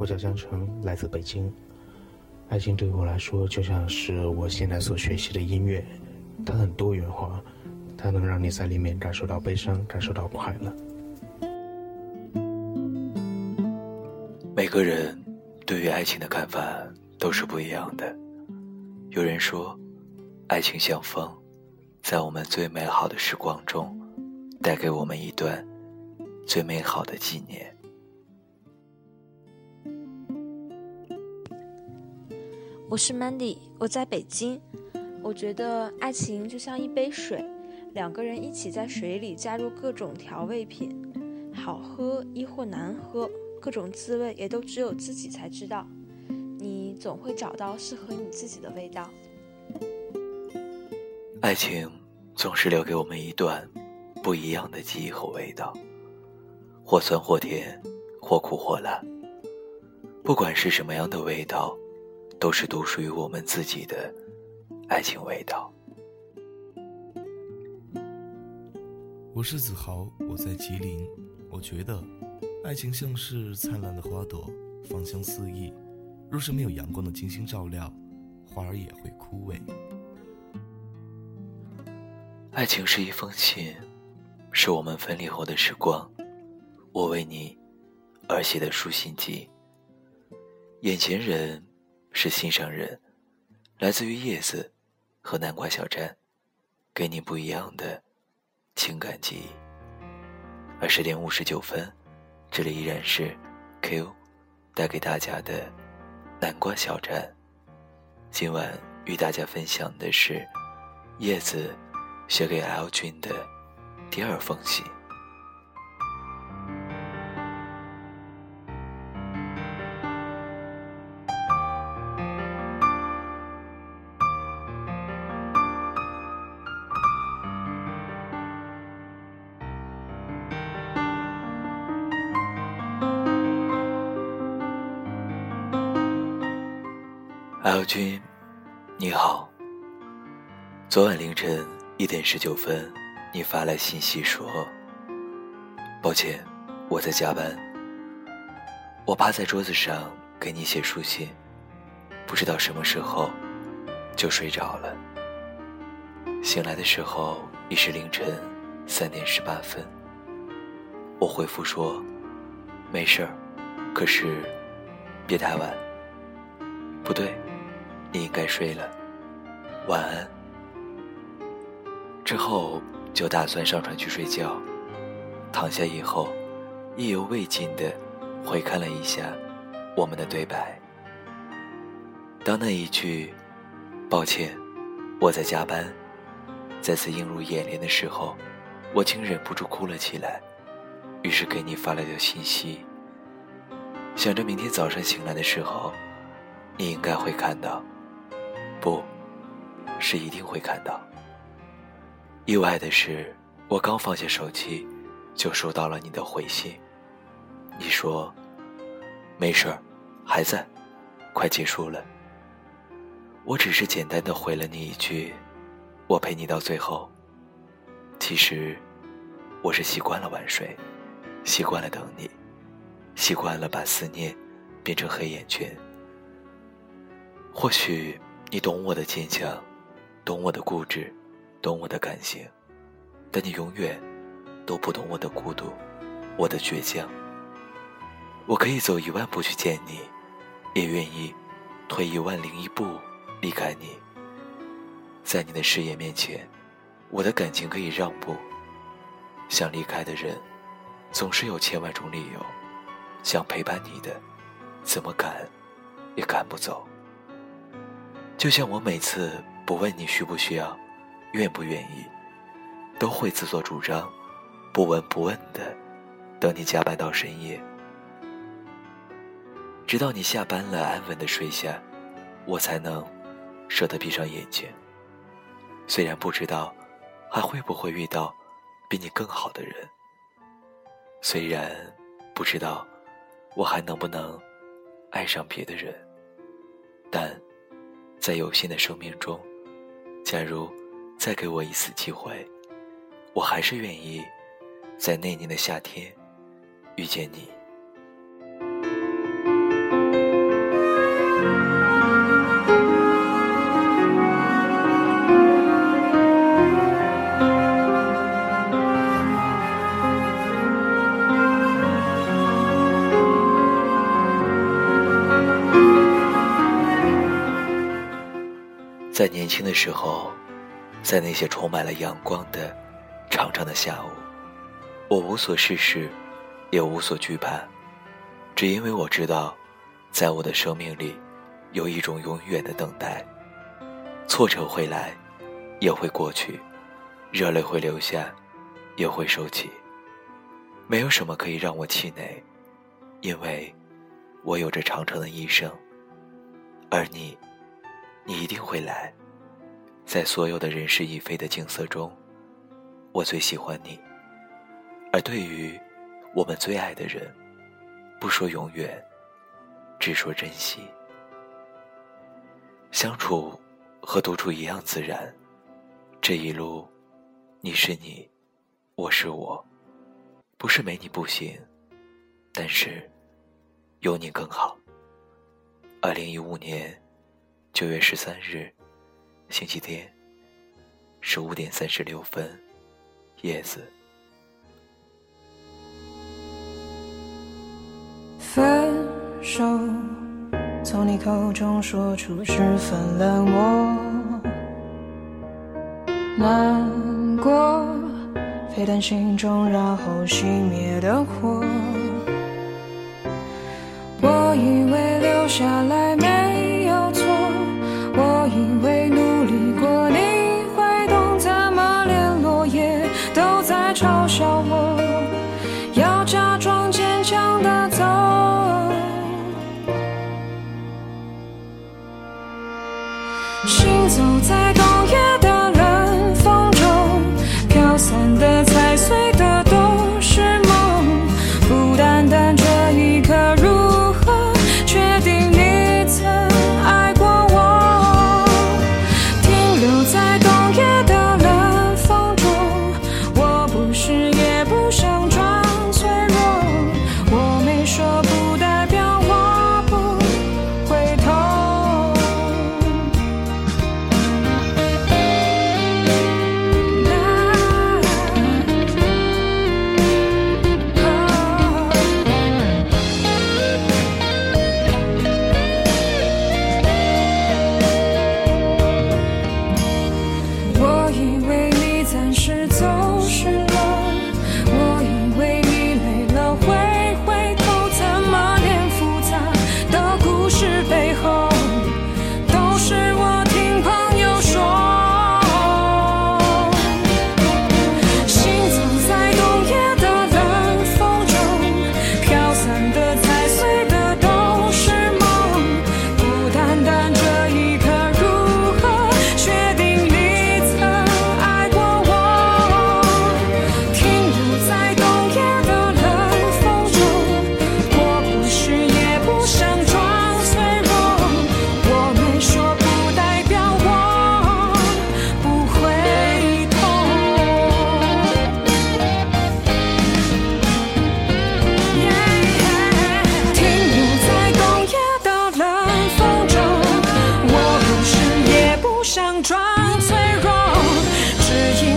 我叫江城，来自北京。爱情对我来说，就像是我现在所学习的音乐，它很多元化，它能让你在里面感受到悲伤，感受到快乐。每个人对于爱情的看法都是不一样的。有人说，爱情像风，在我们最美好的时光中，带给我们一段最美好的纪念。我是 Mandy，我在北京。我觉得爱情就像一杯水，两个人一起在水里加入各种调味品，好喝亦或难喝，各种滋味也都只有自己才知道。你总会找到适合你自己的味道。爱情总是留给我们一段不一样的记忆和味道，或酸或甜，或苦或辣。不管是什么样的味道。都是独属于我们自己的爱情味道。我是子豪，我在吉林。我觉得，爱情像是灿烂的花朵，芳香四溢。若是没有阳光的精心照料，花儿也会枯萎。爱情是一封信，是我们分离后的时光，我为你而写的书信集。眼前人。是心上人，来自于叶子和南瓜小站，给你不一样的情感记忆。二十点五十九分，这里依然是 Q 带给大家的南瓜小站。今晚与大家分享的是叶子写给 L 君的第二封信。L 君，你好。昨晚凌晨一点十九分，你发来信息说：“抱歉，我在加班。”我趴在桌子上给你写书信，不知道什么时候就睡着了。醒来的时候已是凌晨三点十八分。我回复说：“没事儿，可是别太晚。”不对。你应该睡了，晚安。之后就打算上床去睡觉，躺下以后，意犹未尽的回看了一下我们的对白。当那一句“抱歉，我在加班”再次映入眼帘的时候，我竟忍不住哭了起来。于是给你发了条信息，想着明天早上醒来的时候，你应该会看到。不，是一定会看到。意外的是，我刚放下手机，就收到了你的回信。你说：“没事儿，还在，快结束了。”我只是简单的回了你一句：“我陪你到最后。”其实，我是习惯了晚睡，习惯了等你，习惯了把思念变成黑眼圈。或许。你懂我的坚强，懂我的固执，懂我的感性，但你永远都不懂我的孤独，我的倔强。我可以走一万步去见你，也愿意退一万零一步离开你。在你的事业面前，我的感情可以让步。想离开的人，总是有千万种理由；想陪伴你的，怎么赶也赶不走。就像我每次不问你需不需要，愿不愿意，都会自作主张，不闻不问的，等你加班到深夜，直到你下班了安稳的睡下，我才能舍得闭上眼睛。虽然不知道还会不会遇到比你更好的人，虽然不知道我还能不能爱上别的人，但。在有限的生命中，假如再给我一次机会，我还是愿意在那年的夏天遇见你。在年轻的时候，在那些充满了阳光的长长的下午，我无所事事，也无所惧怕，只因为我知道，在我的生命里，有一种永远的等待。挫折会来，也会过去；热泪会流下，也会收起。没有什么可以让我气馁，因为我有着长长的一生。而你，你一定会来，在所有的人事已非的景色中，我最喜欢你。而对于我们最爱的人，不说永远，只说珍惜。相处和独处一样自然，这一路，你是你，我是我，不是没你不行，但是有你更好。二零一五年九月十三日，星期天，十五点三十六分，叶子。分手，从你口中说出十分冷漠，难过，沸腾心中然后熄灭的火。走在脆弱只因